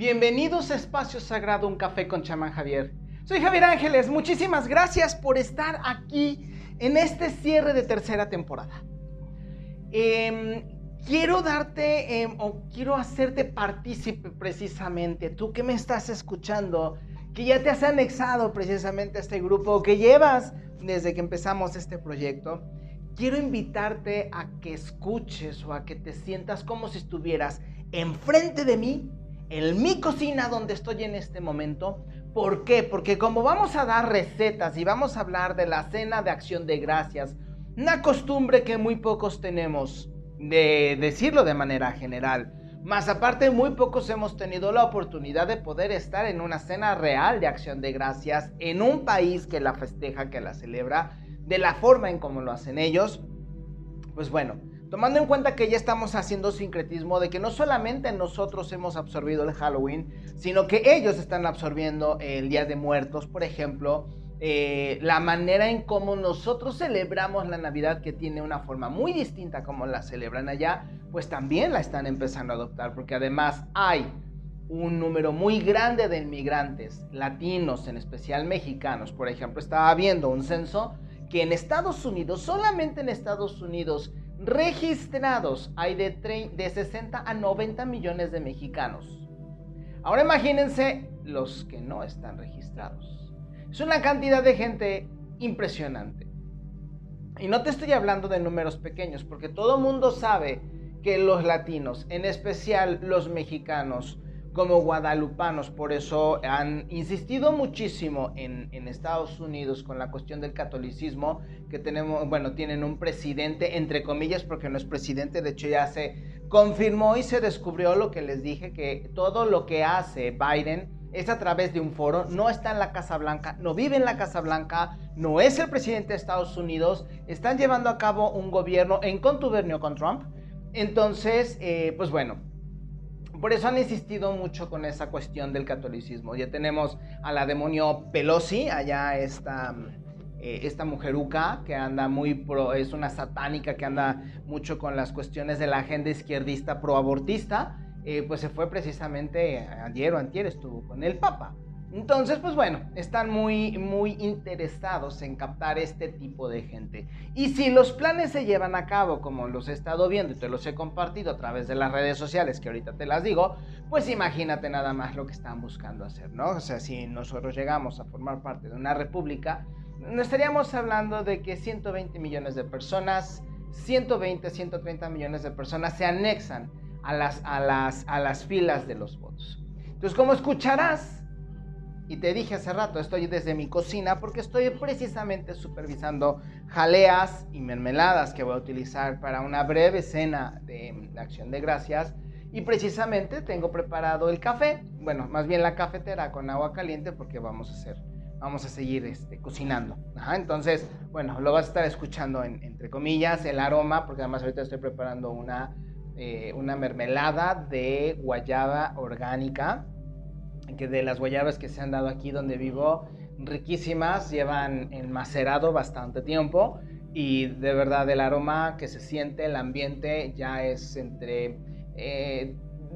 Bienvenidos a Espacio Sagrado, un café con chamán Javier. Soy Javier Ángeles, muchísimas gracias por estar aquí en este cierre de tercera temporada. Em, quiero darte em, o quiero hacerte partícipe precisamente, tú que me estás escuchando, que ya te has anexado precisamente a este grupo, que llevas desde que empezamos este proyecto. Quiero invitarte a que escuches o a que te sientas como si estuvieras enfrente de mí, en mi cocina donde estoy en este momento. ¿Por qué? Porque como vamos a dar recetas y vamos a hablar de la cena de acción de gracias, una costumbre que muy pocos tenemos, de decirlo de manera general. Más aparte, muy pocos hemos tenido la oportunidad de poder estar en una cena real de acción de gracias en un país que la festeja, que la celebra, de la forma en como lo hacen ellos. Pues bueno, Tomando en cuenta que ya estamos haciendo sincretismo de que no solamente nosotros hemos absorbido el Halloween, sino que ellos están absorbiendo el Día de Muertos, por ejemplo, eh, la manera en cómo nosotros celebramos la Navidad, que tiene una forma muy distinta como la celebran allá, pues también la están empezando a adoptar, porque además hay un número muy grande de inmigrantes latinos, en especial mexicanos. Por ejemplo, estaba viendo un censo que en Estados Unidos, solamente en Estados Unidos, registrados hay de, de 60 a 90 millones de mexicanos. Ahora imagínense los que no están registrados. Es una cantidad de gente impresionante. Y no te estoy hablando de números pequeños, porque todo mundo sabe que los latinos, en especial los mexicanos, como guadalupanos. Por eso han insistido muchísimo en, Estados Unidos con la cuestión del catolicismo, que tenemos, bueno, tienen un presidente, entre comillas, porque no es presidente, de hecho ya se confirmó y se descubrió lo que les dije, que todo lo que hace Biden es a través de un foro, no está en la Casa Blanca, no vive en la Casa Blanca, no es el presidente de Estados Unidos, están llevando a cabo un gobierno en contubernio con Trump. Entonces, eh, pues bueno, por eso han insistido mucho con esa cuestión del catolicismo. Ya tenemos a la demonio Pelosi, allá esta, eh, esta mujeruca que anda muy pro, es una satánica que anda mucho con las cuestiones de la agenda izquierdista proabortista. Eh, pues se fue precisamente ayer o antier estuvo con el Papa. Entonces, pues bueno, están muy, muy interesados en captar este tipo de gente. Y si los planes se llevan a cabo, como los he estado viendo y te los he compartido a través de las redes sociales, que ahorita te las digo, pues imagínate nada más lo que están buscando hacer, ¿no? O sea, si nosotros llegamos a formar parte de una república, no estaríamos hablando de que 120 millones de personas, 120, 130 millones de personas se anexan a las, a las, a las filas de los votos. Entonces, como escucharás, y te dije hace rato, estoy desde mi cocina porque estoy precisamente supervisando jaleas y mermeladas que voy a utilizar para una breve cena de, acción de gracias. Y precisamente tengo preparado el café, bueno, más bien la cafetera con agua caliente porque vamos a hacer, vamos a seguir este, cocinando. entonces, bueno, lo vas a estar escuchando entre comillas, el aroma, porque además ahorita estoy preparando una, eh, una mermelada de guayaba orgánica que de las guayabas que se han dado aquí donde vivo, riquísimas, llevan enmacerado bastante tiempo y de verdad el aroma que se siente, el ambiente ya es entre, eh,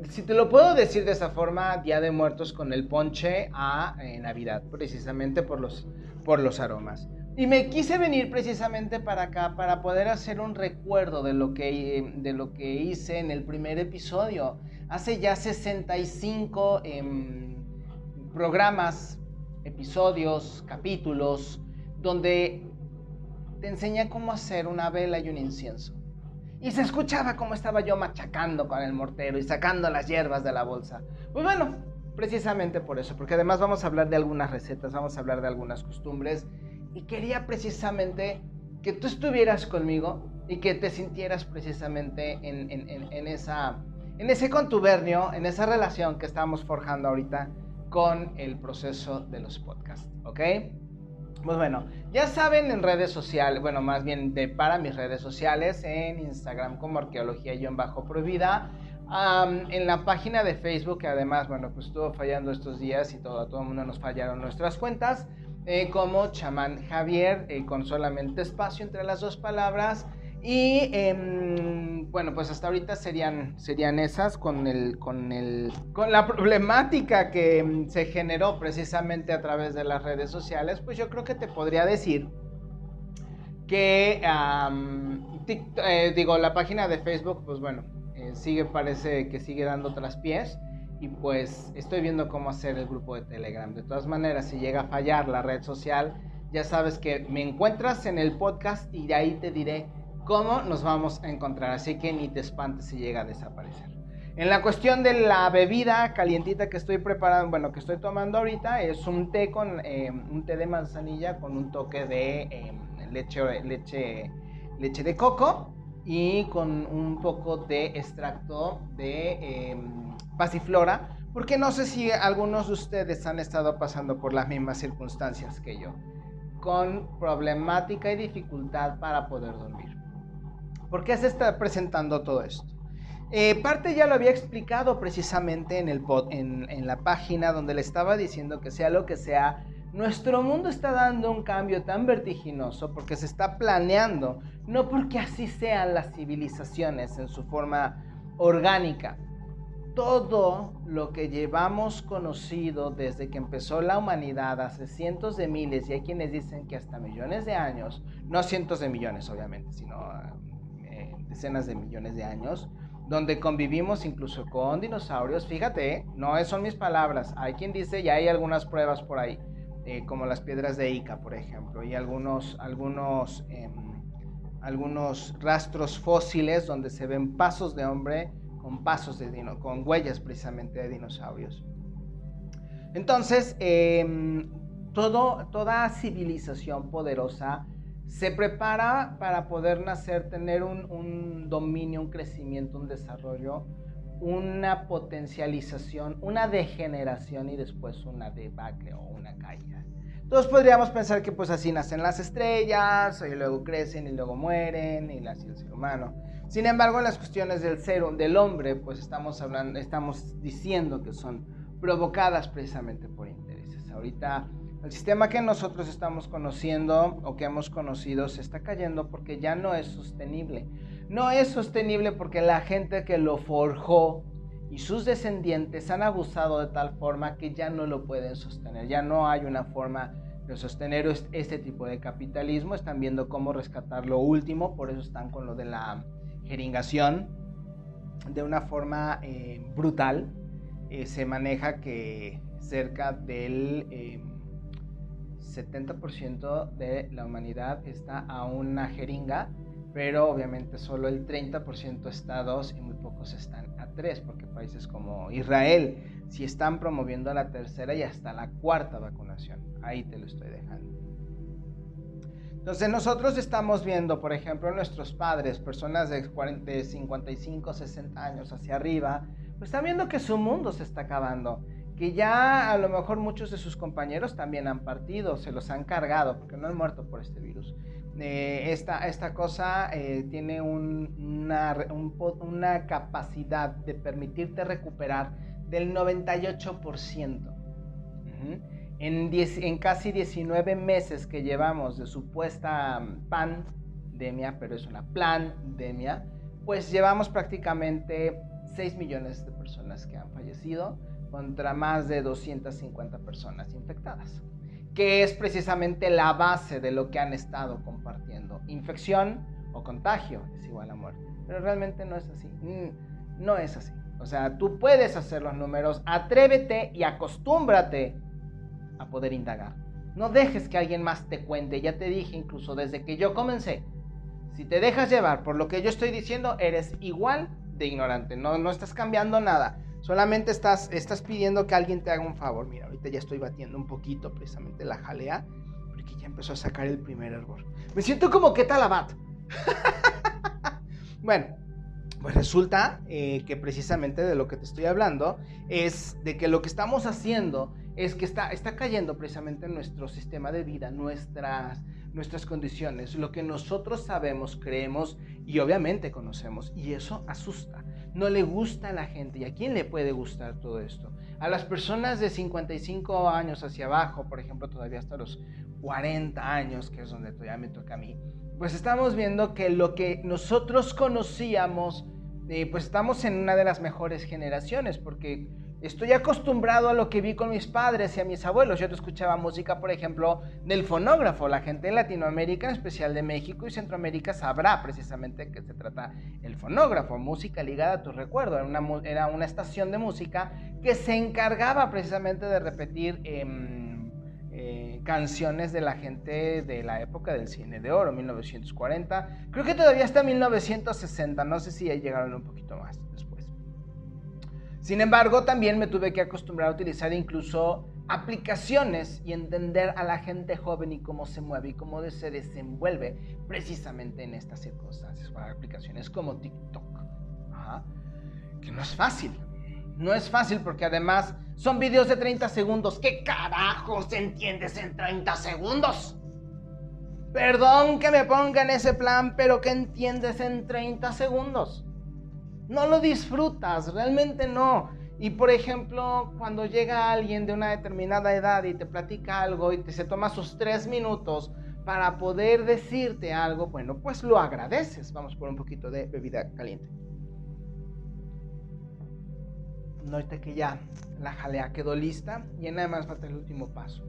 si te lo puedo decir de esa forma, Día de Muertos con el ponche a eh, Navidad, precisamente por los, por los aromas. Y me quise venir precisamente para acá para poder hacer un recuerdo de lo que, de lo que hice en el primer episodio. Hace ya 65 programas, episodios, capítulos, donde te enseña cómo hacer una vela y un incienso. Y se escuchaba cómo estaba yo machacando con el mortero y sacando las hierbas de la bolsa. Pues bueno, precisamente por eso, porque además vamos a hablar de algunas recetas, vamos a hablar de algunas costumbres. Y quería precisamente que tú estuvieras conmigo y que te sintieras precisamente en, en esa, en ese contubernio, en esa relación que estamos forjando ahorita con el proceso de los podcasts, ¿ok? Pues bueno, ya saben en redes sociales, bueno, más bien de para mis redes sociales, en Instagram como arqueología-prohibida, en la página de Facebook, que además, bueno, pues estuvo fallando estos días y todo, a todo el mundo nos fallaron nuestras cuentas, eh, como chamán Javier, eh, con solamente espacio entre las dos palabras, Y em, bueno, pues hasta ahorita serían, serían esas con, el, con, el, con la problemática que em, se generó precisamente a través de las redes sociales, pues yo creo que te podría decir que, eh, digo, la página de Facebook, pues bueno, eh, sigue, parece que sigue dando traspiés y pues estoy viendo cómo hacer el grupo de Telegram. De todas maneras, si llega a fallar la red social, ya sabes que me encuentras en el podcast y de ahí te diré cómo nos vamos a encontrar. Así que ni te espantes si llega a desaparecer. En la cuestión de la bebida calientita que estoy preparando, bueno, que estoy tomando ahorita, es un té con eh, un té de manzanilla con un toque de em, leche, leche, leche de coco y con un poco de extracto de em, pasiflora, porque no sé si algunos de ustedes han estado pasando por las mismas circunstancias que yo, con problemática y dificultad para poder dormir. ¿Por qué se está presentando todo esto? Eh, parte ya lo había explicado precisamente en, el, en, en la página donde le estaba diciendo que sea lo que sea, nuestro mundo está dando un cambio tan vertiginoso porque se está planeando, no porque así sean las civilizaciones en su forma orgánica. Todo lo que llevamos conocido desde que empezó la humanidad hace cientos de miles, y hay quienes dicen que hasta millones de años, no cientos de millones obviamente, sino decenas de millones de años, donde convivimos incluso con dinosaurios. Fíjate, no son mis palabras, hay quien dice, ya hay algunas pruebas por ahí, eh, como las piedras de Ica, por ejemplo, y algunos, algunos, em, algunos rastros fósiles donde se ven pasos de hombre con pasos de dino, con huellas precisamente de dinosaurios. Entonces, em, toda civilización poderosa se prepara para poder nacer, tener un, dominio, un crecimiento, un desarrollo, una potencialización, una degeneración y después una debacle o una caída. Entonces podríamos pensar que pues así nacen las estrellas, y luego crecen y luego mueren, y así el ser humano. Sin embargo, en las cuestiones del ser, del hombre, pues estamos hablando, estamos diciendo que son provocadas precisamente por intereses. Ahorita el sistema que nosotros estamos conociendo o que hemos conocido se está cayendo porque ya no es sostenible. No es sostenible porque la gente que lo forjó y sus descendientes han abusado de tal forma que ya no lo pueden sostener. Ya no hay una forma de sostener este tipo de capitalismo. Están viendo cómo rescatar lo último, por eso están con lo de la jeringación de una forma eh, brutal. Eh, se maneja que cerca del... Eh, 70% de la humanidad está a una jeringa, pero obviamente solo el 30% está a dos y muy pocos están a tres, porque países como Israel sí están promoviendo la tercera y hasta la cuarta vacunación. Ahí te lo estoy dejando. Entonces nosotros estamos viendo, por ejemplo, nuestros padres, personas de, de 55, 60 años hacia arriba, pues están viendo que su mundo se está acabando que ya a lo mejor muchos de sus compañeros también han partido, se los han cargado, porque no han muerto por este virus. Eh, esta, esta, cosa eh, tiene una, una, capacidad de permitirte recuperar del 98%. en, en, casi 19 meses que llevamos de supuesta pandemia, pero es una pandemia, pues llevamos prácticamente 6 millones de personas que han fallecido contra más de 250 personas infectadas, que es precisamente la base de lo que han estado compartiendo. Infección o contagio es igual a muerte, pero realmente no es así. Mm, no es así. O sea, tú puedes hacer los números, atrévete y acostúmbrate a poder indagar. No dejes que alguien más te cuente. Ya te dije incluso desde que yo comencé. Si te dejas llevar por lo que yo estoy diciendo, eres igual de ignorante. No, no estás cambiando nada. Solamente estás, estás pidiendo que alguien te haga un favor. Mira, ahorita ya estoy batiendo un poquito precisamente la jalea, porque ya empezó a sacar el primer hervor. Me siento como que talabat. bueno, pues resulta eh, que precisamente de lo que te estoy hablando es de que lo que estamos haciendo es que está, está cayendo precisamente en nuestro sistema de vida, nuestras, nuestras condiciones, lo que nosotros sabemos, creemos y obviamente conocemos. Y eso asusta no le gusta a la gente. ¿Y a quién le puede gustar todo esto? A las personas de 55 años hacia abajo, por ejemplo, todavía hasta los 40 años, que es donde todavía me toca a mí, pues estamos viendo que lo que nosotros conocíamos, eh, pues estamos en una de las mejores generaciones, porque estoy acostumbrado a lo que vi con mis padres y a mis abuelos. Yo te escuchaba música, por ejemplo, del fonógrafo. La gente en Latinoamérica, en especial de México y Centroamérica, sabrá precisamente que se trata el fonógrafo, música ligada a tu recuerdo. Era una, estación de música que se encargaba precisamente de repetir... Em, eh, canciones de la gente de la época del cine de oro, 1940. Creo que todavía está 1960, no sé si llegaron un poquito más. Sin embargo, también me tuve que acostumbrar a utilizar incluso aplicaciones y entender a la gente joven y cómo se mueve y cómo se desenvuelve precisamente en estas circunstancias. Para aplicaciones como TikTok, que no es fácil. No es fácil porque además son videos de 30 segundos. ¿Qué carajos entiendes en 30 segundos? Perdón que me ponga en ese plan, pero ¿qué entiendes en 30 segundos? No lo disfrutas, realmente no. Y por ejemplo, cuando llega alguien de una determinada edad y te platica algo y te se toma sus tres minutos para poder decirte algo, bueno, pues lo agradeces. Vamos por un poquito de bebida caliente. No, ahorita que ya la jalea quedó lista y nada más falta el último paso.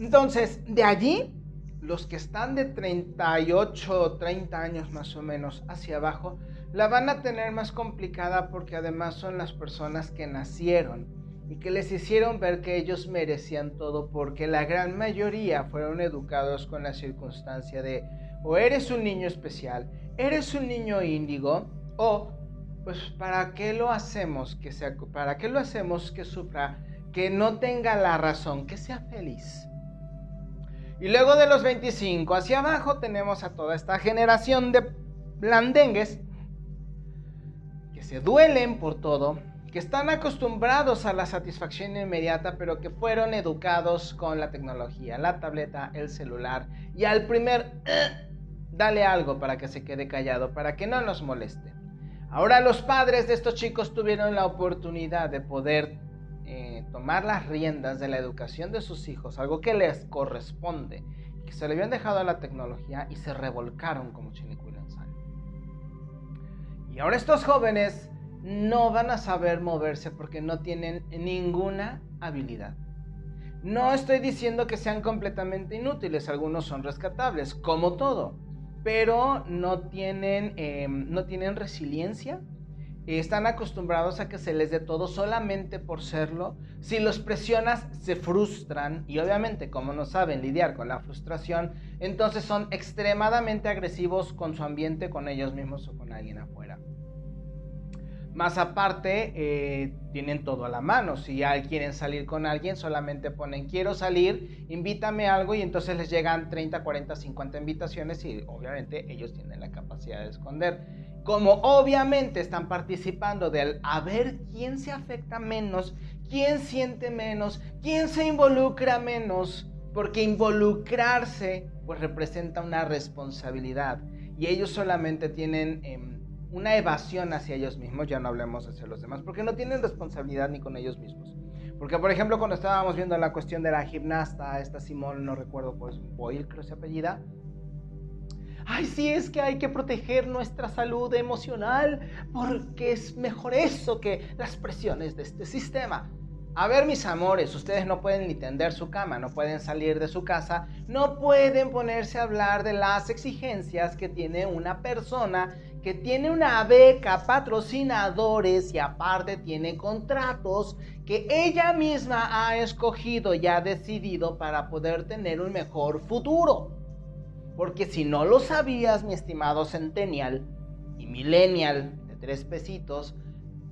Entonces, de allí, los que están de 38 o 30 años más o menos hacia abajo, la van a tener más complicada porque además son las personas que nacieron y que les hicieron ver que ellos merecían todo porque la gran mayoría fueron educados con la circunstancia de o eres un niño especial, eres un niño índigo o pues ¿para qué lo hacemos que sea, para qué lo hacemos que sufra, que no tenga la razón, que sea feliz? Y luego de los 25 hacia abajo tenemos a toda esta generación de blandengues que se duelen por todo, que están acostumbrados a la satisfacción inmediata, pero que fueron educados con la tecnología, la tableta, el celular y al primer eh, dale algo para que se quede callado, para que no nos moleste. Ahora los padres de estos chicos tuvieron la oportunidad de poder tomar las riendas de la educación de sus hijos, algo que les corresponde, que se le habían dejado a la tecnología y se revolcaron como chinicuil en sal. Y ahora estos jóvenes no van a saber moverse porque no tienen ninguna habilidad. No estoy diciendo que sean completamente inútiles, algunos son rescatables, como todo pero no tienen, em, no tienen resiliencia. Están acostumbrados a que se les dé todo solamente por serlo. Si los presionas, se frustran y obviamente como no saben lidiar con la frustración, entonces son extremadamente agresivos con su ambiente, con ellos mismos o con alguien afuera. Más aparte, eh, tienen todo a la mano. Si ya quieren salir con alguien, solamente ponen quiero salir, invítame algo y entonces les llegan 30, 40, 50 invitaciones y obviamente ellos tienen la capacidad de esconder. Como obviamente están participando del a ver quién se afecta menos, quién siente menos, quién se involucra menos, porque involucrarse pues representa una responsabilidad y ellos solamente tienen... Em, una evasión hacia ellos mismos, ya no hablemos hacia los demás, porque no tienen responsabilidad ni con ellos mismos. Porque, por ejemplo, cuando estábamos viendo la cuestión de la gimnasta, esta Simón, no recuerdo, pues Boyle creo se apellida. Ay, sí, es que hay que proteger nuestra salud emocional porque es mejor eso que las presiones de este sistema. A ver, mis amores, ustedes no pueden ni tender su cama, no pueden salir de su casa, no pueden ponerse a hablar de las exigencias que tiene una persona que tiene una beca, patrocinadores y aparte tiene contratos que ella misma ha escogido y ha decidido para poder tener un mejor futuro. Porque si no lo sabías, mi estimado centennial y millennial de tres pesitos,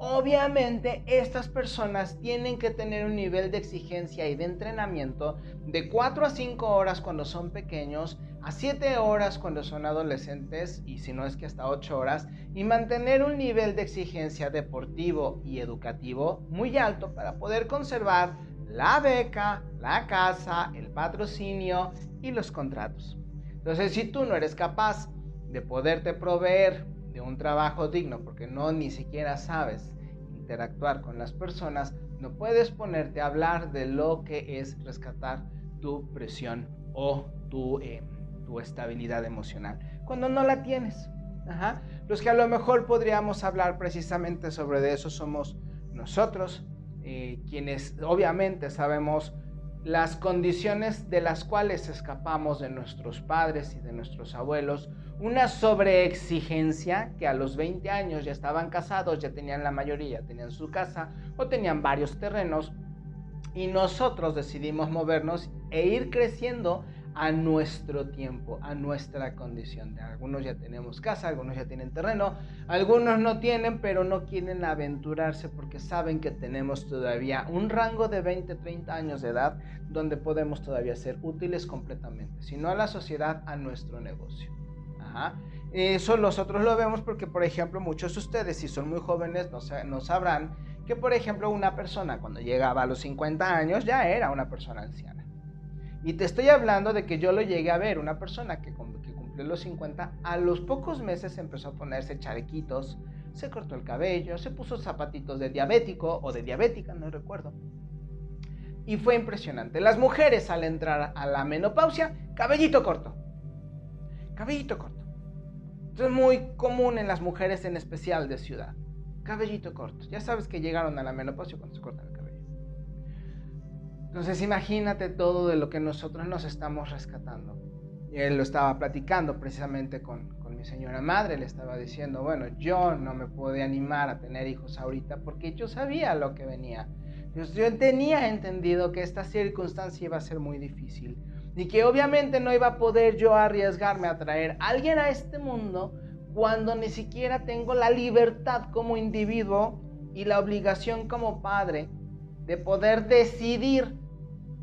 Obviamente estas personas tienen que tener un nivel de exigencia y de entrenamiento de 4 a 5 horas cuando son pequeños, a 7 horas cuando son adolescentes y si no es que hasta 8 horas, y mantener un nivel de exigencia deportivo y educativo muy alto para poder conservar la beca, la casa, el patrocinio y los contratos. Entonces si tú no eres capaz de poderte proveer un trabajo digno porque no ni siquiera sabes interactuar con las personas, no puedes ponerte a hablar de lo que es rescatar tu presión o tu, eh, tu estabilidad emocional. Cuando no la tienes. Los que a lo mejor podríamos hablar precisamente sobre de eso somos nosotros, eh, quienes obviamente sabemos las condiciones de las cuales escapamos de nuestros padres y de nuestros abuelos, una sobreexigencia que a los 20 años ya estaban casados, ya tenían la mayoría, tenían su casa o tenían varios terrenos y nosotros decidimos movernos e ir creciendo a nuestro tiempo, a nuestra condición. Algunos ya tenemos casa, algunos ya tienen terreno, algunos no tienen, pero no quieren aventurarse porque saben que tenemos todavía un rango de 20, 30 años de edad donde podemos todavía ser útiles completamente, si no a la sociedad, a nuestro negocio. Eso nosotros lo vemos porque, por ejemplo, muchos de ustedes, si son muy jóvenes, no sabrán que, por ejemplo, una persona cuando llegaba a los 50 años ya era una persona anciana. Y te estoy hablando de que yo lo llegué a ver, una persona que, que cumplió los 50, a los pocos meses empezó a ponerse chalequitos, se cortó el cabello, se puso zapatitos de diabético o de diabética, no recuerdo. Y fue impresionante. Las mujeres al entrar a la menopausia, cabellito corto. Cabellito corto. Esto es muy común en las mujeres en especial de ciudad. Cabellito corto. Ya sabes que llegaron a la menopausia cuando se cortan el cabello. Entonces imagínate todo de lo que nosotros nos estamos rescatando. Y él lo estaba platicando precisamente con, con mi señora madre, le estaba diciendo, bueno, yo no me pude animar a tener hijos ahorita porque yo sabía lo que venía. Yo, yo tenía entendido que esta circunstancia iba a ser muy difícil y que obviamente no iba a poder yo arriesgarme a traer a alguien a este mundo cuando ni siquiera tengo la libertad como individuo y la obligación como padre de poder decidir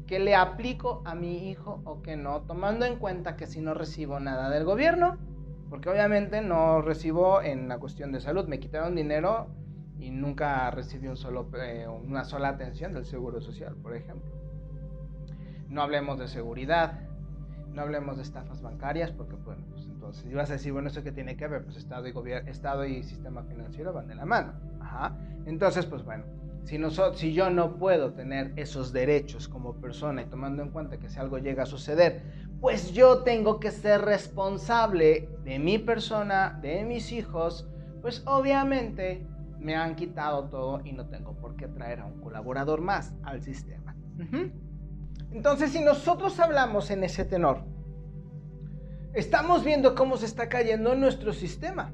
que le aplico a mi hijo o que no, tomando en cuenta que si no recibo nada del gobierno, porque obviamente no recibo en la cuestión de salud, me quitaron dinero y nunca recibí un solo, eh, una sola atención del Seguro Social, por ejemplo. No hablemos de seguridad, no hablemos de estafas bancarias, porque bueno, pues entonces ibas a decir, bueno, ¿eso qué tiene que ver? Pues Estado y, Estado y sistema financiero van de la mano. Entonces, pues bueno, si, si yo no puedo tener esos derechos como persona y tomando en cuenta que si algo llega a suceder, pues yo tengo que ser responsable de mi persona, de mis hijos, pues obviamente me han quitado todo y no tengo por qué traer a un colaborador más al sistema. Entonces, si nosotros hablamos en ese tenor, estamos viendo cómo se está cayendo nuestro sistema.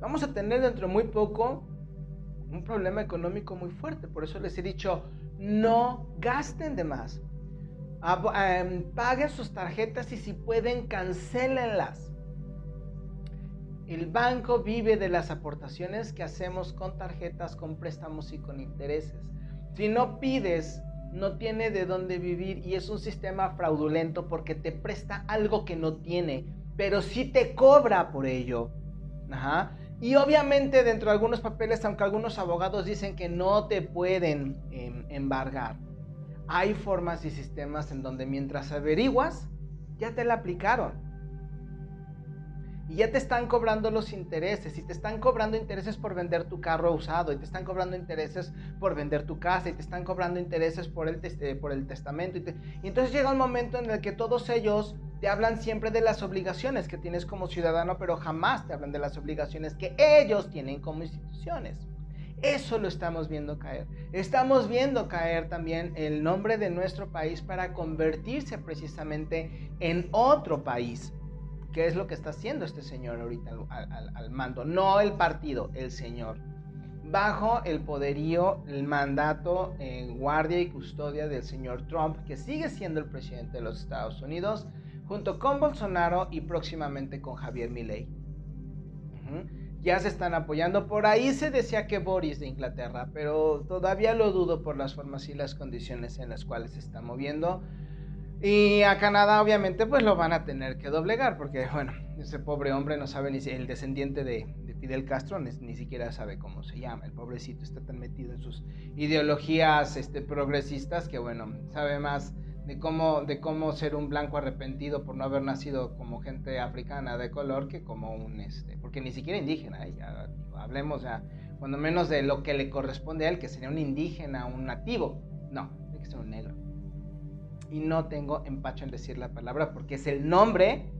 Vamos a tener dentro de muy poco un problema económico muy fuerte. Por eso les he dicho, no gasten de más. Em, paguen sus tarjetas y si pueden, cancelenlas. El banco vive de las aportaciones que hacemos con tarjetas, con préstamos y con intereses. Si no pides, no tiene de dónde vivir y es un sistema fraudulento porque te presta algo que no tiene, pero sí te cobra por ello. Ajá. Y obviamente dentro de algunos papeles, aunque algunos abogados dicen que no te pueden em, embargar, hay formas y sistemas en donde mientras averiguas, ya te la aplicaron. Y ya te están cobrando los intereses, y te están cobrando intereses por vender tu carro usado, y te están cobrando intereses por vender tu casa, y te están cobrando intereses por el, por el testamento. Y, y entonces llega un momento en el que todos ellos te hablan siempre de las obligaciones que tienes como ciudadano, pero jamás te hablan de las obligaciones que ellos tienen como instituciones. Eso lo estamos viendo caer. Estamos viendo caer también el nombre de nuestro país para convertirse precisamente en otro país. ¿Qué es lo que está haciendo este señor ahorita al, mando? No el partido, el señor. Bajo el poderío, el mandato en guardia y custodia del señor Trump, que sigue siendo el presidente de los Estados Unidos, junto con Bolsonaro y próximamente con Javier Milei. Ya se están apoyando. Por ahí se decía que Boris de Inglaterra, pero todavía lo dudo por las formas y las condiciones en las cuales se está moviendo. Y a Canadá obviamente pues lo van a tener que doblegar porque bueno, ese pobre hombre no sabe ni si el descendiente de, Fidel Castro ni, siquiera sabe cómo se llama. El pobrecito está tan metido en sus ideologías este, progresistas que bueno, sabe más de cómo, de cómo ser un blanco arrepentido por no haber nacido como gente africana de color que como un, este, porque ni siquiera indígena, ¿eh? ya, hablemos ya, cuando menos de lo que le corresponde a él, que sería un indígena, un nativo, no, tiene que ser un negro. Y no tengo empacho en decir la palabra porque es el nombre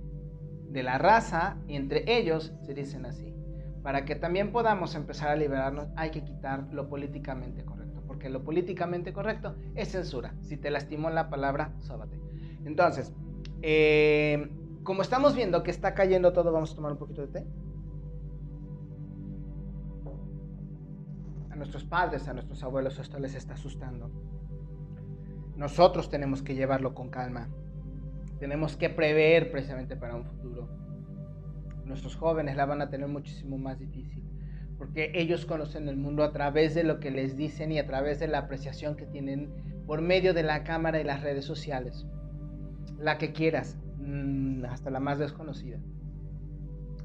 de la raza y entre ellos se dicen así. Para que también podamos empezar a liberarnos hay que quitar lo políticamente correcto, porque lo políticamente correcto es censura. Si te lastimó la palabra, sóbate. Entonces, eh, como estamos viendo que está cayendo todo, vamos a tomar un poquito de té. A nuestros padres, a nuestros abuelos, esto les está asustando. Nosotros tenemos que llevarlo con calma. Tenemos que prever precisamente para un futuro. Nuestros jóvenes la van a tener muchísimo más difícil, porque ellos conocen el mundo a través de lo que les dicen y a través de la apreciación que tienen por medio de la cámara y las redes sociales. La que quieras, mm, hasta la más desconocida.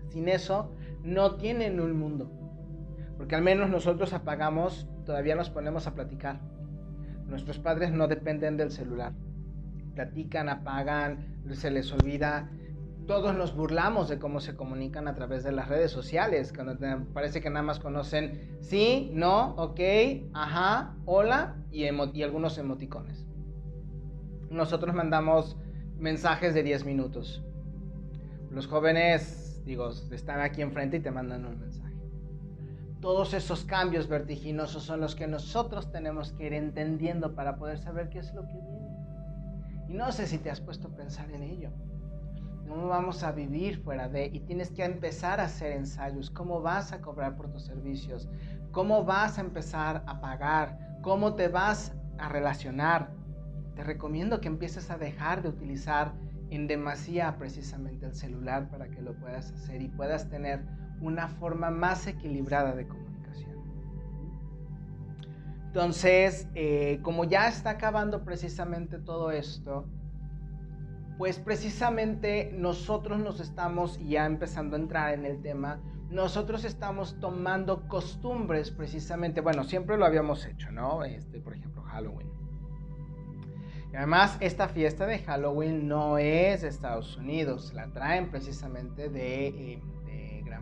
Sin eso, no tienen un mundo. Porque al menos nosotros apagamos, todavía nos ponemos a platicar. Nuestros padres no dependen del celular platican, apagan, se les olvida. Todos nos burlamos de cómo se comunican a través de las redes sociales, cuando parece que nada más conocen sí, no, ok, ajá, hola y, y algunos emoticones. Nosotros mandamos mensajes de 10 minutos. Los jóvenes, digo, están aquí enfrente y te mandan un mensaje. Todos esos cambios vertiginosos son los que nosotros tenemos que ir entendiendo para poder saber qué es lo que viene. Y no sé si te has puesto a pensar en ello. ¿Cómo vamos a vivir fuera de? Y tienes que empezar a hacer ensayos. ¿Cómo vas a cobrar por tus servicios? ¿Cómo vas a empezar a pagar? ¿Cómo te vas a relacionar? Te recomiendo que empieces a dejar de utilizar en demasía precisamente el celular para que lo puedas hacer y puedas tener una forma más equilibrada de comunicación. Entonces, eh, como ya está acabando precisamente todo esto, pues precisamente nosotros nos estamos ya empezando a entrar en el tema, nosotros estamos tomando costumbres precisamente, bueno, siempre lo habíamos hecho, ¿no? Este, por ejemplo, Halloween. Y además, esta fiesta de Halloween no es de Estados Unidos, la traen precisamente de, eh,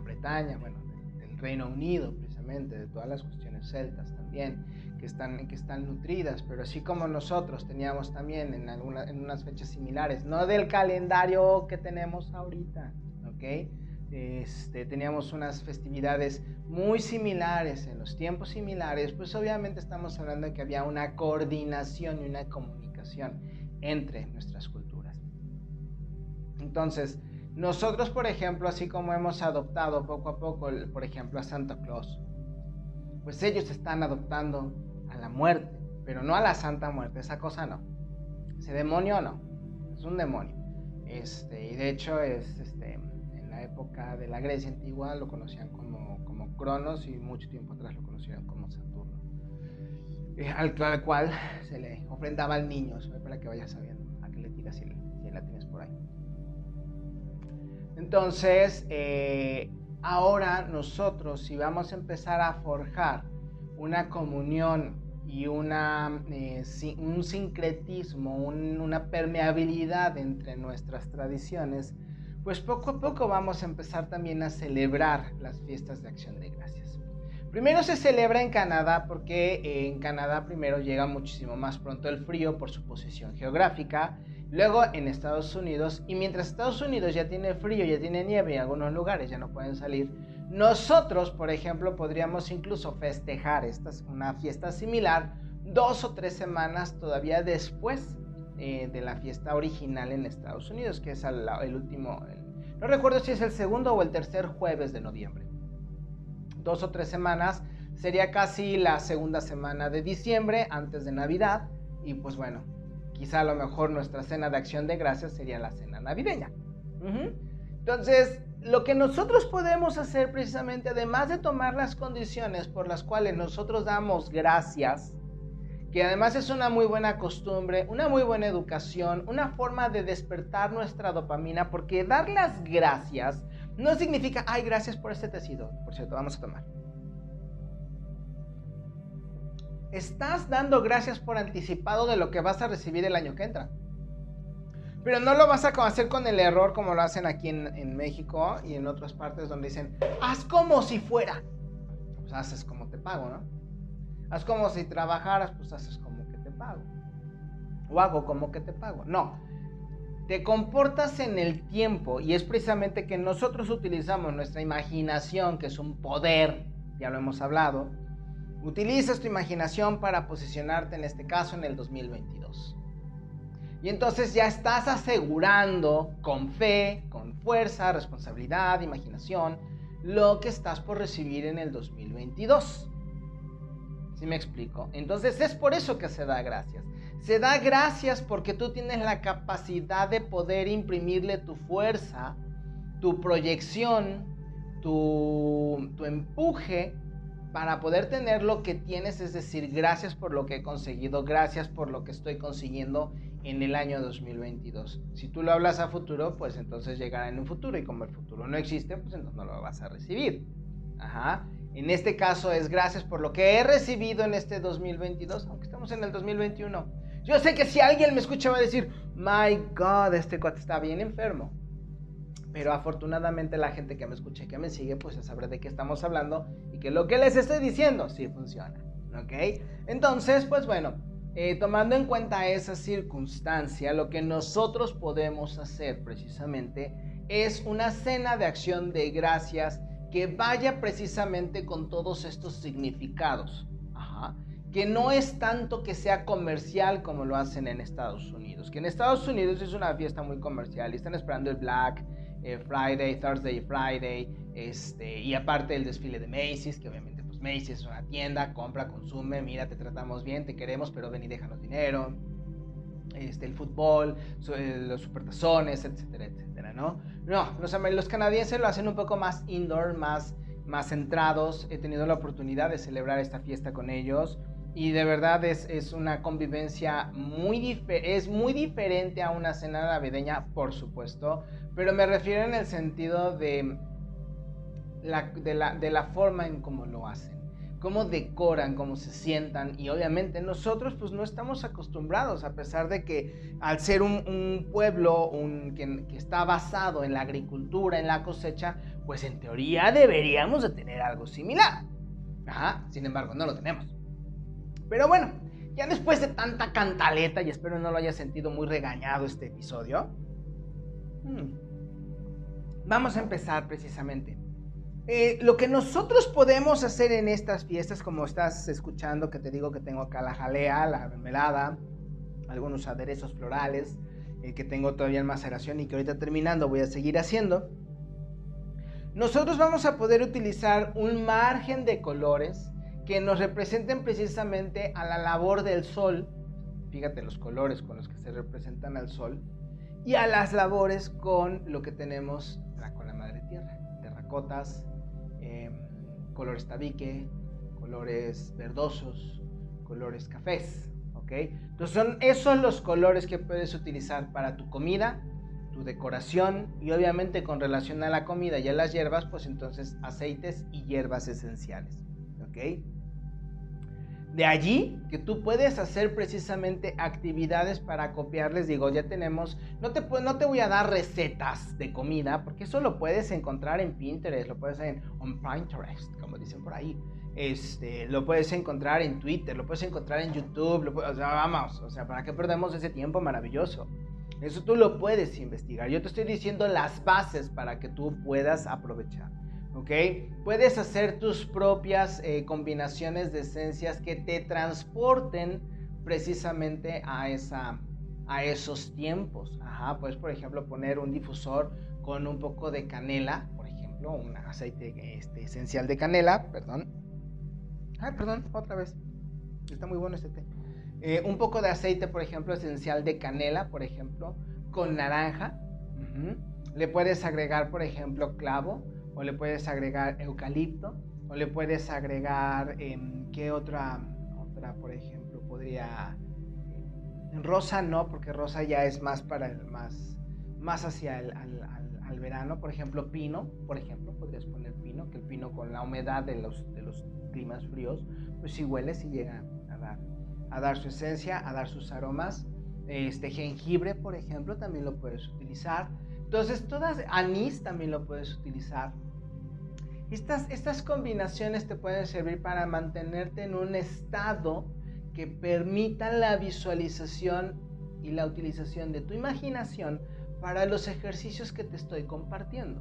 Bretaña, bueno, del Reino Unido, precisamente, de todas las cuestiones celtas también que están, que están nutridas, pero así como nosotros teníamos también en, alguna, en unas fechas similares, no del calendario que tenemos ahorita, ¿ok? Este, teníamos unas festividades muy similares, en los tiempos similares, pues obviamente estamos hablando de que había una coordinación y una comunicación entre nuestras culturas. Entonces, nosotros, por ejemplo, así como hemos adoptado poco a poco, por ejemplo, a Santa Claus, pues ellos están adoptando a la muerte, pero no a la santa muerte, esa cosa no. Ese demonio no, es un demonio. Este, y de hecho es, este, en la época de la Grecia antigua lo conocían como, como Cronos y mucho tiempo atrás lo conocían como Saturno. Eh, al, cual se le ofrendaba al niño, para que vayas sabiendo a qué le tiras si, Entonces, eh, ahora nosotros si vamos a empezar a forjar una comunión y una, eh, un sincretismo, una permeabilidad entre nuestras tradiciones, pues poco a poco vamos a empezar también a celebrar las fiestas de acción de gracias. Primero se celebra en Canadá porque eh, en Canadá primero llega muchísimo más pronto el frío por su posición geográfica Luego en Estados Unidos, y mientras Estados Unidos ya tiene frío, ya tiene nieve y algunos lugares ya no pueden salir, nosotros, por ejemplo, podríamos incluso festejar esta una fiesta similar dos o tres semanas todavía después eh, de la fiesta original en Estados Unidos, que es el, último, no recuerdo si es el segundo o el tercer jueves de noviembre. Dos o tres semanas sería casi la segunda semana de diciembre, antes de Navidad, y pues bueno, quizá a lo mejor nuestra cena de acción de gracias sería la cena navideña. Entonces, lo que nosotros podemos hacer precisamente, además de tomar las condiciones por las cuales nosotros damos gracias, que además es una muy buena costumbre, una muy buena educación, una forma de despertar nuestra dopamina, porque dar las gracias no significa, ay, gracias por este tecido, por cierto, vamos a tomar. Estás dando gracias por anticipado de lo que vas a recibir el año que entra. Pero no lo vas a hacer con el error como lo hacen aquí en, México y en otras partes donde dicen, haz como si fuera. Pues haces como te pago, ¿no? Haz como si trabajaras, pues haces como que te pago. O hago como que te pago. No. te comportas en el tiempo y es precisamente que nosotros utilizamos nuestra imaginación, que es un poder, ya lo hemos hablado, utilizas tu imaginación para posicionarte en este caso en el 2022. Y entonces ya estás asegurando con fe, con fuerza, responsabilidad, imaginación, lo que estás por recibir en el 2022. ¿Sí me explico? Entonces es por eso que se da gracias. Se da gracias porque tú tienes la capacidad de poder imprimirle tu fuerza, tu proyección, tu, tu empuje para poder tener lo que tienes, es decir, gracias por lo que he conseguido, gracias por lo que estoy consiguiendo en el año 2022. Si tú lo hablas a futuro, pues entonces llegará en un futuro y como el futuro no existe, pues entonces no lo vas a recibir. Ajá. En este caso es gracias por lo que he recibido en este 2022, aunque estamos en el 2021. Yo sé que si alguien me escucha va a decir, my God, este cuate está bien enfermo. Pero afortunadamente la gente que me escucha y que me sigue, pues sabrá de qué estamos hablando y que lo que les estoy diciendo sí funciona. ¿Ok? Entonces, pues bueno, eh, tomando en cuenta esa circunstancia, lo que nosotros podemos hacer precisamente es una cena de acción de gracias que vaya precisamente con todos estos significados. Que no es tanto que sea comercial como lo hacen en Estados Unidos. Que en Estados Unidos es una fiesta muy comercial y están esperando el Black eh, Friday, Thursday Friday, este, y aparte el desfile de Macy's, que obviamente Macy's es una tienda, compra, consume, mira, te tratamos bien, te queremos, pero ven y déjanos dinero. Este, el fútbol, eh, los supertazones, etcétera, etcétera, ¿no? No, los, los canadienses lo hacen un poco más indoor, más, más centrados. He tenido la oportunidad de celebrar esta fiesta con ellos y de verdad es, es una convivencia muy, es muy diferente a una cena navideña, por supuesto, pero me refiero en el sentido de de, la, de la forma en cómo lo hacen cómo decoran, cómo se sientan y obviamente nosotros pues no estamos acostumbrados a pesar de que al ser un, pueblo un, que, está basado en la agricultura, en la cosecha, pues en teoría deberíamos de tener algo similar. sin embargo no lo tenemos. Pero bueno, ya después de tanta cantaleta y espero no lo haya sentido muy regañado este episodio, hmm, vamos a empezar precisamente eh, lo que nosotros podemos hacer en estas fiestas, como estás escuchando, que te digo que tengo acá la jalea, la mermelada, algunos aderezos florales, eh, que tengo todavía en maceración y que ahorita terminando voy a seguir haciendo. Nosotros vamos a poder utilizar un margen de colores que nos representen precisamente a la labor del sol, fíjate los colores con los que se representan al sol, y a las labores con lo que tenemos con la madre tierra, terracotas, colores tabique, colores verdosos, colores cafés, ¿ok? Entonces son esos los colores que puedes utilizar para tu comida, tu decoración y obviamente con relación a la comida y a las hierbas, pues entonces aceites y hierbas esenciales, ¿ok? De allí que tú puedes hacer precisamente actividades para copiarles. Digo, ya tenemos, no te, no te voy a dar recetas de comida, porque eso lo puedes encontrar en Pinterest, lo puedes en on Pinterest, como dicen por ahí. Este, lo puedes encontrar en Twitter, lo puedes encontrar en YouTube, lo o sea, vamos, o sea, ¿para qué perdemos ese tiempo maravilloso? Eso tú lo puedes investigar. Yo te estoy diciendo las bases para que tú puedas aprovechar. ¿Ok? Puedes hacer tus propias eh, combinaciones de esencias que te transporten precisamente a, esa, a esos tiempos. Ajá, puedes, por ejemplo, poner un difusor con un poco de canela, por ejemplo, un aceite este, esencial de canela, perdón. Ay, perdón, otra vez. Está muy bueno este té. Eh, un poco de aceite, por ejemplo, esencial de canela, por ejemplo, con naranja. Le puedes agregar, por ejemplo, clavo o le puedes agregar eucalipto, o le puedes agregar, em, ¿qué otra, otra, por ejemplo, podría... Eh, rosa no, porque rosa ya es más para el, más, más hacia el al, verano. Por ejemplo, pino, por ejemplo, podrías poner pino, que el pino con la humedad de los, de los climas fríos, pues si huele, si llega a dar, a dar su esencia, a dar sus aromas. Este jengibre, por ejemplo, también lo puedes utilizar. Entonces, todas, anís también lo puedes utilizar. Estas, estas combinaciones te pueden servir para mantenerte en un estado que permita la visualización y la utilización de tu imaginación para los ejercicios que te estoy compartiendo.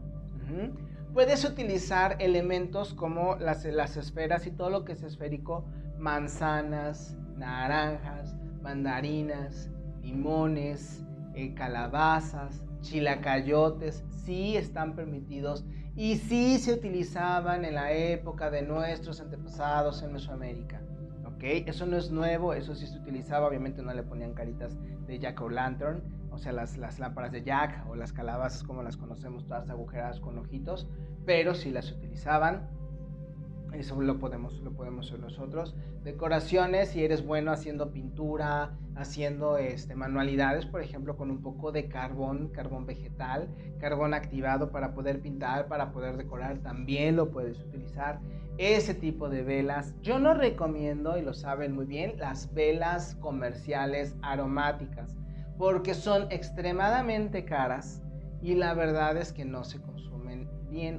Puedes utilizar elementos como las, las esferas y todo lo que es esférico, manzanas, naranjas, mandarinas, limones, eh, calabazas, chilacayotes, sí están permitidos y sí se utilizaban en la época de nuestros antepasados en Mesoamérica. ¿Ok? Eso no es nuevo, eso sí se utilizaba, obviamente no le ponían caritas de Jack o Lantern, o sea, las, las lámparas de Jack o las calabazas como las conocemos, todas agujeradas con ojitos, pero sí las utilizaban eso lo podemos, lo podemos hacer nosotros. Decoraciones, si eres bueno haciendo pintura, haciendo este, manualidades, por ejemplo, con un poco de carbón, carbón vegetal, carbón activado para poder pintar, para poder decorar, también lo puedes utilizar. Ese tipo de velas. Yo no recomiendo, y lo saben muy bien, las velas comerciales aromáticas, porque son extremadamente caras y la verdad es que no se consumen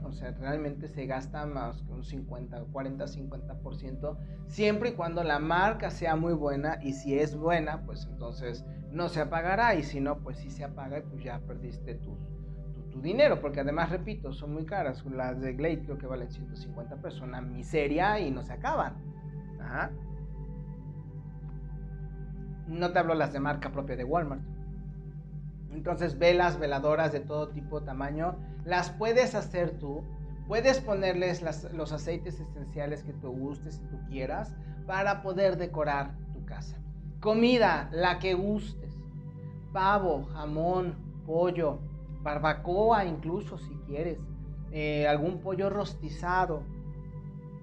o sea, realmente se gasta más que un 50, 40, 50%, siempre y cuando la marca sea muy buena y si es buena, pues entonces no se apagará y si no, pues sí se apaga pues ya perdiste tu, tu, dinero, porque además, repito, son muy caras, las de Glade creo que valen 150 pesos, una miseria y no se acaban. No te hablo las de marca propia de Walmart. Entonces, velas, veladoras de todo tipo, tamaño, las puedes hacer tú. Puedes ponerles los aceites esenciales que tú gustes si tú quieras para poder decorar tu casa. Comida, la que gustes. Pavo, jamón, pollo, barbacoa incluso si quieres. Eh, algún pollo rostizado.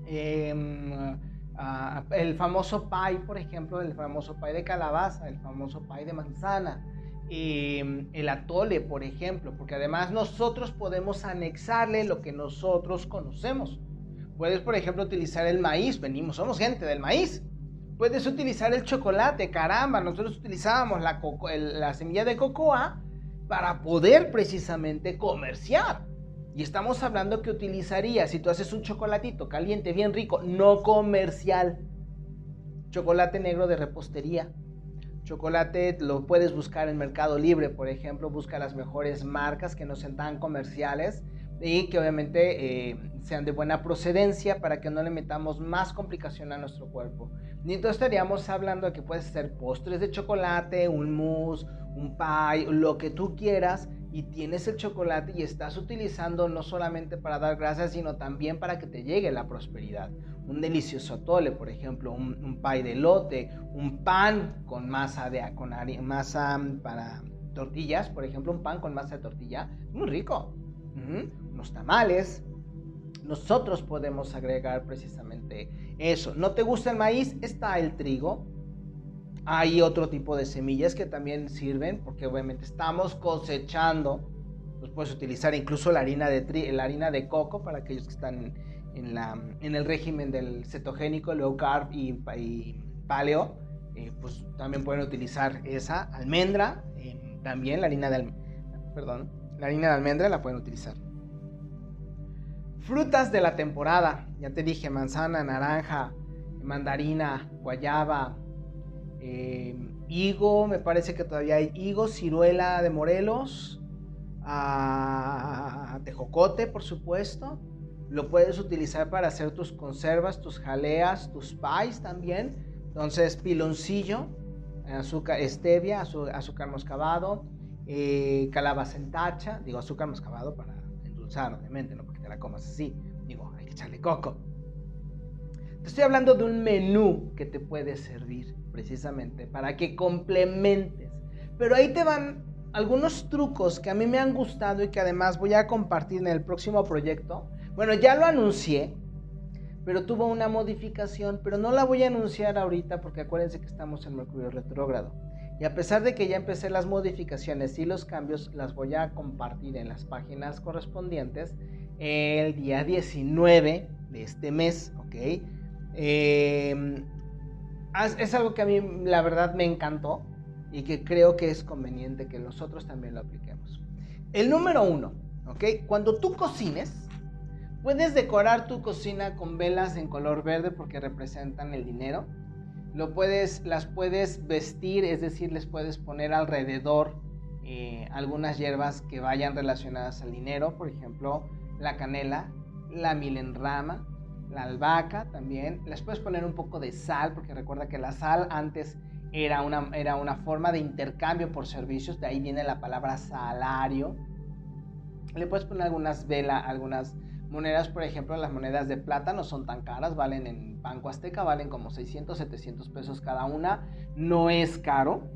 Em, ah, el famoso pie, por ejemplo, el famoso pie de calabaza, el famoso pie de manzana Em, el atole, por ejemplo, porque además nosotros podemos anexarle lo que nosotros conocemos. Puedes, por ejemplo, utilizar el maíz, venimos, somos gente del maíz. Puedes utilizar el chocolate, caramba, nosotros utilizábamos la, la semilla de cocoa para poder precisamente comerciar. Y estamos hablando que utilizaría, si tú haces un chocolatito caliente, bien rico, no comercial, chocolate negro de repostería, Chocolate lo puedes buscar en Mercado Libre, por ejemplo, busca las mejores marcas que no sean tan comerciales y que obviamente eh, sean de buena procedencia para que no le metamos más complicación a nuestro cuerpo. Y entonces estaríamos hablando de que puedes hacer postres de chocolate, un mousse, un pie, lo que tú quieras y tienes el chocolate y estás utilizando no solamente para dar gracias, sino también para que te llegue la prosperidad un delicioso atole, por ejemplo, un, un pie de lote, un pan con masa, de, con masa para tortillas, por ejemplo, un pan con masa de tortilla, muy rico. Unos tamales. Nosotros podemos agregar precisamente eso. ¿No te gusta el maíz? Está el trigo. Hay otro tipo de semillas que también sirven porque obviamente estamos cosechando. Puedes utilizar incluso la harina de, la harina de coco para aquellos que están en, la, en el régimen del cetogénico, low carb y, paleo, eh, pues también pueden utilizar esa almendra, eh, también la harina de perdón, la harina de almendra la pueden utilizar. Frutas de la temporada, ya te dije, manzana, naranja, mandarina, guayaba, eh, higo, me parece que todavía hay higo, ciruela de Morelos, a, ah, tejocote, por supuesto, lo puedes utilizar para hacer tus conservas, tus jaleas, tus pies también. Entonces, piloncillo, azúcar stevia, azúcar moscabado, eh, calabaza en tacha, digo azúcar moscabado para endulzar, obviamente, no la comas así. Digo, hay que echarle coco. Te estoy hablando de un menú que te puede servir precisamente para que complementes. Pero ahí te van algunos trucos que a mí me han gustado y que además voy a compartir en el próximo proyecto bueno, ya lo anuncié, pero tuvo una modificación, pero no la voy a anunciar ahorita porque acuérdense que estamos en Mercurio retrógrado. Y a pesar de que ya empecé las modificaciones y los cambios, las voy a compartir en las páginas correspondientes el día 19 de este mes, ¿ok? Em, es algo que a mí la verdad me encantó y que creo que es conveniente que nosotros también lo apliquemos. El número uno, ¿ok? Cuando tú cocines, Puedes decorar tu cocina con velas en color verde porque representan el dinero. Lo puedes, las puedes vestir, es decir, les puedes poner alrededor eh, algunas hierbas que vayan relacionadas al dinero, por ejemplo, la canela, la milenrama, la albahaca también. Les puedes poner un poco de sal, porque recuerda que la sal antes era una, era una forma de intercambio por servicios, de ahí viene la palabra salario. Le puedes poner algunas velas, algunas monedas, por ejemplo, las monedas de plata no son tan caras, valen en Banco Azteca, valen como 600, 700 pesos cada una, no es caro.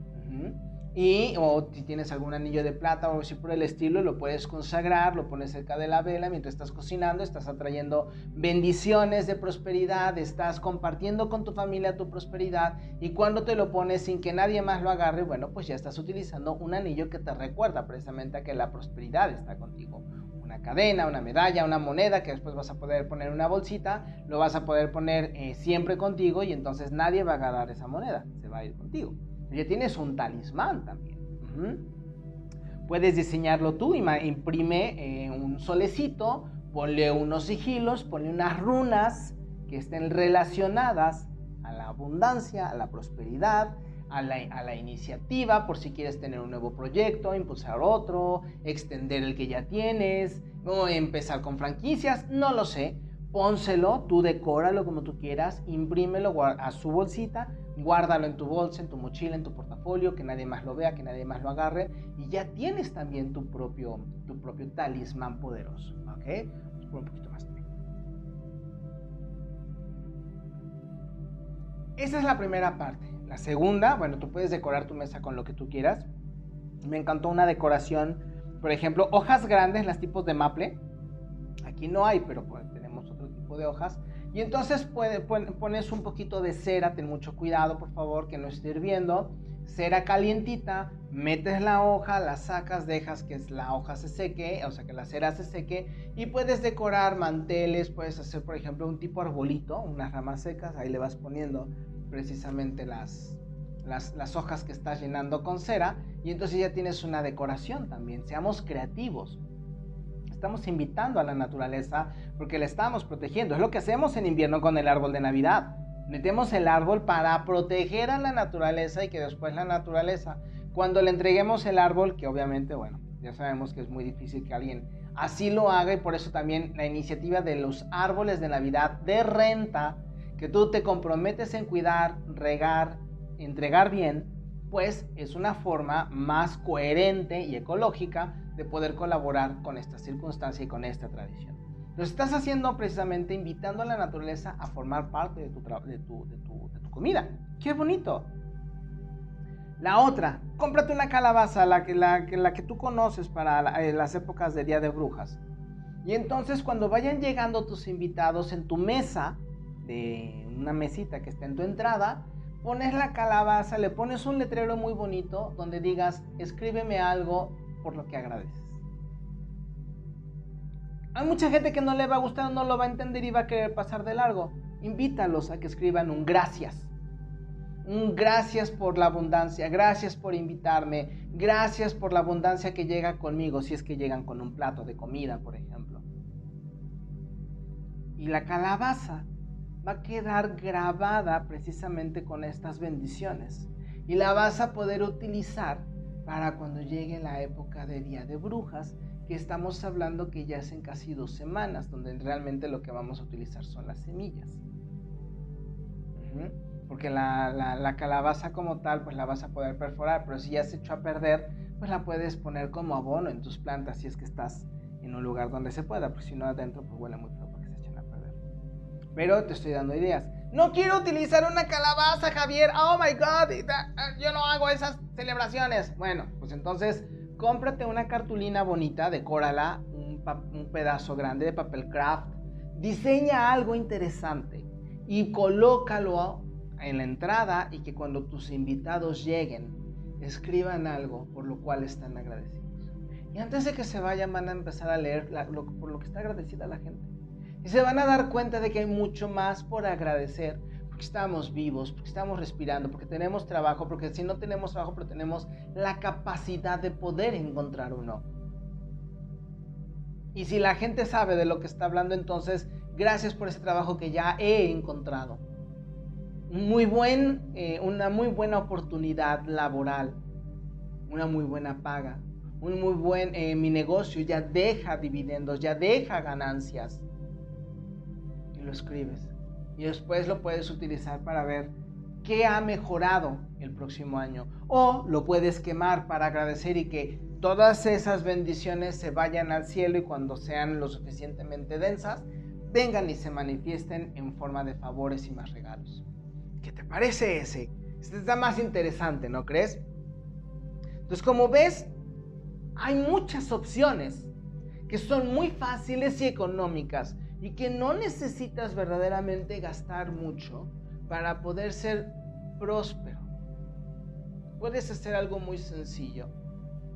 Y o si tienes algún anillo de plata o así por el estilo, lo puedes consagrar, lo pones cerca de la vela mientras estás cocinando, estás atrayendo bendiciones de prosperidad, estás compartiendo con tu familia tu prosperidad y cuando te lo pones sin que nadie más lo agarre, bueno, pues ya estás utilizando un anillo que te recuerda precisamente a que la prosperidad está contigo. Una cadena, una medalla, una moneda que después vas a poder poner en una bolsita, lo vas a poder poner eh, siempre contigo y entonces nadie va a agarrar esa moneda, se va a ir contigo. Ya tienes un talismán también. Puedes diseñarlo tú, imprime eh, un solecito, ponle unos sigilos, ponle unas runas que estén relacionadas a la abundancia, a la prosperidad, a la, a la, iniciativa, por si quieres tener un nuevo proyecto, impulsar otro, extender el que ya tienes, o empezar con franquicias, no lo sé. Pónselo, tú decóralo como tú quieras, imprímelo a su bolsita, guárdalo en tu bolsa, en tu mochila, en tu portafolio, que nadie más lo vea, que nadie más lo agarre, y ya tienes también tu propio, tu propio talismán poderoso. ¿Ok? Vamos por un poquito más. Esa es la primera parte. La segunda, bueno, tú puedes decorar tu mesa con lo que tú quieras. Me encantó una decoración, por ejemplo, hojas grandes, las tipos de maple. Aquí no hay, pero de hojas y entonces pones un poquito de cera, ten mucho cuidado por favor que no esté hirviendo. Cera calientita, metes la hoja, la sacas, dejas que la hoja se seque, o sea que la cera se seque y puedes decorar manteles, puedes hacer por ejemplo un tipo arbolito, unas ramas secas, ahí le vas poniendo precisamente las, las, las, hojas que estás llenando con cera y entonces ya tienes una decoración también. Seamos creativos. Estamos invitando a la naturaleza porque la estamos protegiendo. Es lo que hacemos en invierno con el árbol de Navidad. Metemos el árbol para proteger a la naturaleza y que después la naturaleza, cuando le entreguemos el árbol, que obviamente, bueno, ya sabemos que es muy difícil que alguien así lo haga y por eso también la iniciativa de los árboles de Navidad de renta, que tú te comprometes en cuidar, regar, entregar bien, pues es una forma más coherente y ecológica de poder colaborar con esta circunstancia y con esta tradición. Lo estás haciendo precisamente invitando a la naturaleza a formar parte de tu, de tu, de tu, comida. ¡Qué bonito! La otra, cómprate una calabaza, la que, la, la que tú conoces para eh, las épocas de Día de Brujas. Y entonces cuando vayan llegando tus invitados en tu mesa, de una mesita que está en tu entrada, pones la calabaza, le pones un letrero muy bonito donde digas, escríbeme algo por lo que agradeces. Hay mucha gente que no le va a gustar, no lo va a entender y va a querer pasar de largo. Invítalos a que escriban un gracias. Un gracias por la abundancia, gracias por invitarme, gracias por la abundancia que llega conmigo, si es que llegan con un plato de comida, por ejemplo. Y la calabaza va a quedar grabada precisamente con estas bendiciones. Y la vas a poder utilizar para cuando llegue la época de Día de Brujas, que estamos hablando que ya hacen casi dos semanas, donde realmente lo que vamos a utilizar son las semillas. Porque la, calabaza como tal, pues la vas a poder perforar, pero si ya se echó a perder, pues la puedes poner como abono en tus plantas si es que estás en un lugar donde se pueda, porque si no adentro, pues huele muy feo Pero te estoy dando ideas. No quiero utilizar una calabaza, Javier. Oh my God, yo no hago esas celebraciones. Bueno, pues entonces cómprate una cartulina bonita, decórala, un, un pedazo grande de papel craft, diseña algo interesante y colócalo en la entrada y que cuando tus invitados lleguen escriban algo por lo cual están agradecidos. Y antes de que se vayan van a empezar a leer por lo que está agradecida la gente. Y se van a dar cuenta de que hay mucho más por agradecer, porque estamos vivos, porque estamos respirando, porque tenemos trabajo, porque si no tenemos trabajo, pero tenemos la capacidad de poder encontrar uno. Y si la gente sabe de lo que está hablando, entonces gracias por ese trabajo que ya he encontrado. Muy buen, eh, una muy buena oportunidad laboral. una muy buena paga, un muy buen, eh, mi negocio ya deja dividendos, ya deja ganancias. Lo escribes. Y después lo puedes utilizar para ver qué ha mejorado el próximo año. O lo puedes quemar para agradecer y que todas esas bendiciones se vayan al cielo y cuando sean lo suficientemente densas, vengan y se manifiesten en forma de favores y más regalos. ¿Qué te parece ese? Este está más interesante, ¿no crees? Entonces, como ves, hay muchas opciones que son muy fáciles y económicas y que no necesitas verdaderamente gastar mucho para poder ser próspero. Puedes hacer algo muy sencillo,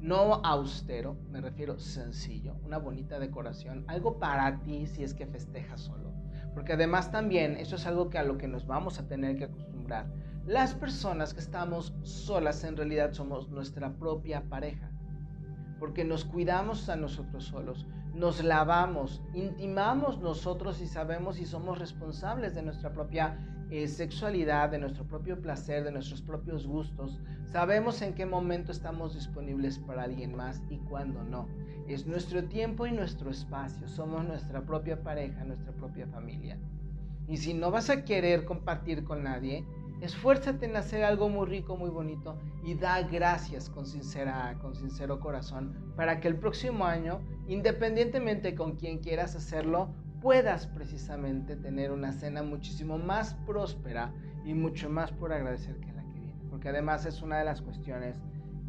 no austero, me refiero sencillo, una bonita decoración, algo para ti si es que festejas solo. Porque además también eso es algo que a lo que nos vamos a tener que acostumbrar. Las personas que estamos solas en realidad somos nuestra propia pareja porque nos cuidamos a nosotros solos, nos lavamos, intimamos nosotros y sabemos y somos responsables de nuestra propia eh, sexualidad, de nuestro propio placer, de nuestros propios gustos. Sabemos en qué momento estamos disponibles para alguien más y cuándo no. Es nuestro tiempo y nuestro espacio. Somos nuestra propia pareja, nuestra propia familia. Y si no vas a querer compartir con nadie, Esfuérzate en hacer algo muy rico, muy bonito y da gracias con, sincera, con sincero corazón para que el próximo año, independientemente con quien quieras hacerlo, puedas precisamente tener una cena muchísimo más próspera y mucho más por agradecer que la que viene. Porque además es una de las cuestiones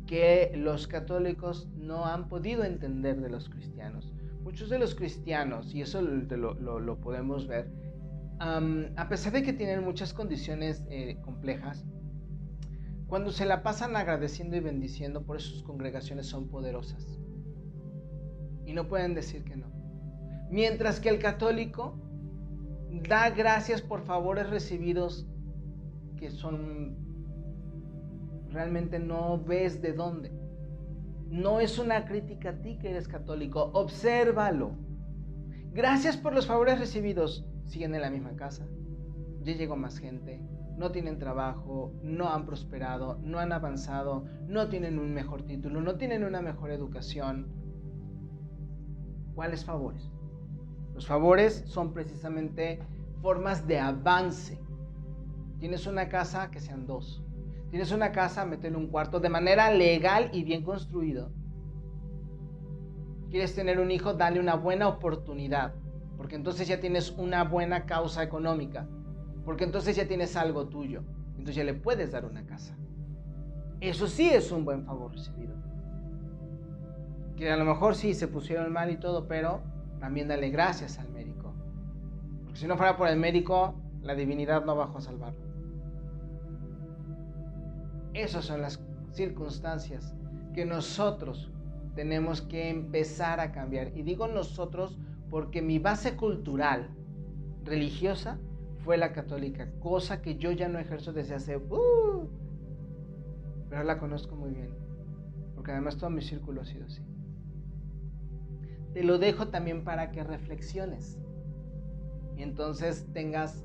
que los católicos no han podido entender de los cristianos. Muchos de los cristianos, y eso lo, lo podemos ver, a pesar de que tienen muchas condiciones eh, complejas, cuando se la pasan agradeciendo y bendiciendo, por eso sus congregaciones son poderosas. Y no pueden decir que no. Mientras que el católico da gracias por favores recibidos que son realmente no ves de dónde. No es una crítica a ti que eres católico, obsérvalo. Gracias por los favores recibidos siguen en la misma casa. Ya llegó más gente, no tienen trabajo, no han prosperado, no han avanzado, no tienen un mejor título, no tienen una mejor educación. ¿Cuáles favores? Los favores son precisamente formas de avance. Tienes una casa, que sean dos. Tienes una casa, métele un cuarto de manera legal y bien construido. Quieres tener un hijo, dale una buena oportunidad porque entonces ya tienes una buena causa económica, porque entonces ya tienes algo tuyo, entonces ya le puedes dar una casa. Eso sí es un buen favor recibido. Que a lo mejor sí se pusieron mal y todo, pero también dale gracias al médico. Porque si no fuera por el médico, la divinidad no bajó a salvarlo. Esas son las circunstancias que nosotros tenemos que empezar a cambiar. Y digo nosotros porque mi base cultural religiosa fue la católica, cosa que yo ya no ejerzo desde hace... Uh, pero la conozco muy bien, porque además todo mi círculo ha sido así. Te lo dejo también para que reflexiones y entonces tengas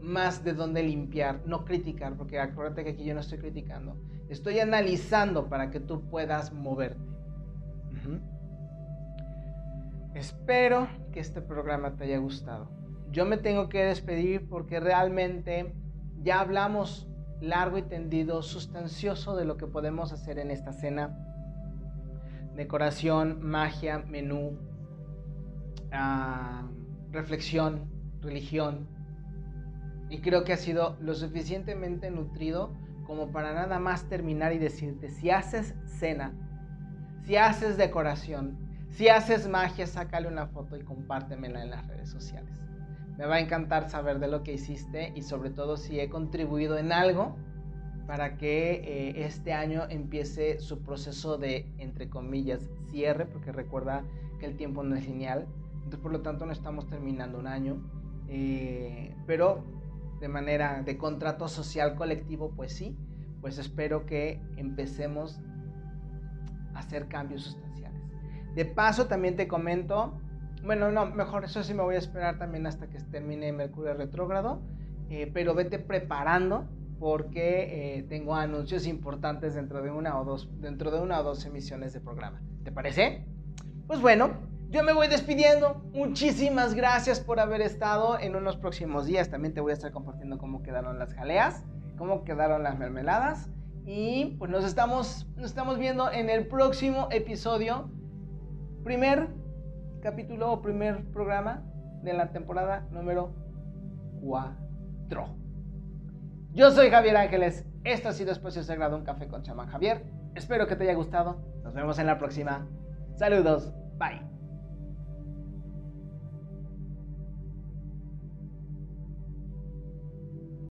más de dónde limpiar, no criticar, porque acuérdate que aquí yo no estoy criticando, estoy analizando para que tú puedas moverte. Espero que este programa te haya gustado. Yo me tengo que despedir porque realmente ya hablamos largo y tendido, sustancioso de lo que podemos hacer en esta cena. Decoración, magia, menú, ah, reflexión, religión. Y creo que ha sido lo suficientemente nutrido como para nada más terminar y decirte, si haces cena, si haces decoración, si haces magia, sácale una foto y compártemela en las redes sociales. Me va a encantar saber de lo que hiciste y sobre todo si he contribuido en algo para que eh, este año empiece su proceso de, entre comillas, cierre, porque recuerda que el tiempo no es lineal, entonces por lo tanto no estamos terminando un año, eh, pero de manera de contrato social colectivo, pues sí, pues espero que empecemos a hacer cambios de paso, también te comento, bueno, no, mejor eso sí me voy a esperar también hasta que termine Mercurio retrógrado, eh, pero vete preparando porque eh, tengo anuncios importantes dentro de una o dos dentro de una o dos emisiones de programa. ¿Te parece? Pues bueno, yo me voy despidiendo. Muchísimas gracias por haber estado. En unos próximos días también te voy a estar compartiendo cómo quedaron las jaleas, cómo quedaron las mermeladas. Y pues nos estamos, nos estamos viendo en el próximo episodio. Primer capítulo o primer programa de la temporada número 4. Yo soy Javier Ángeles. Esto ha sido Espacio Sagrado, un café con chamán Javier. Espero que te haya gustado. Nos vemos en la próxima. Saludos. Bye.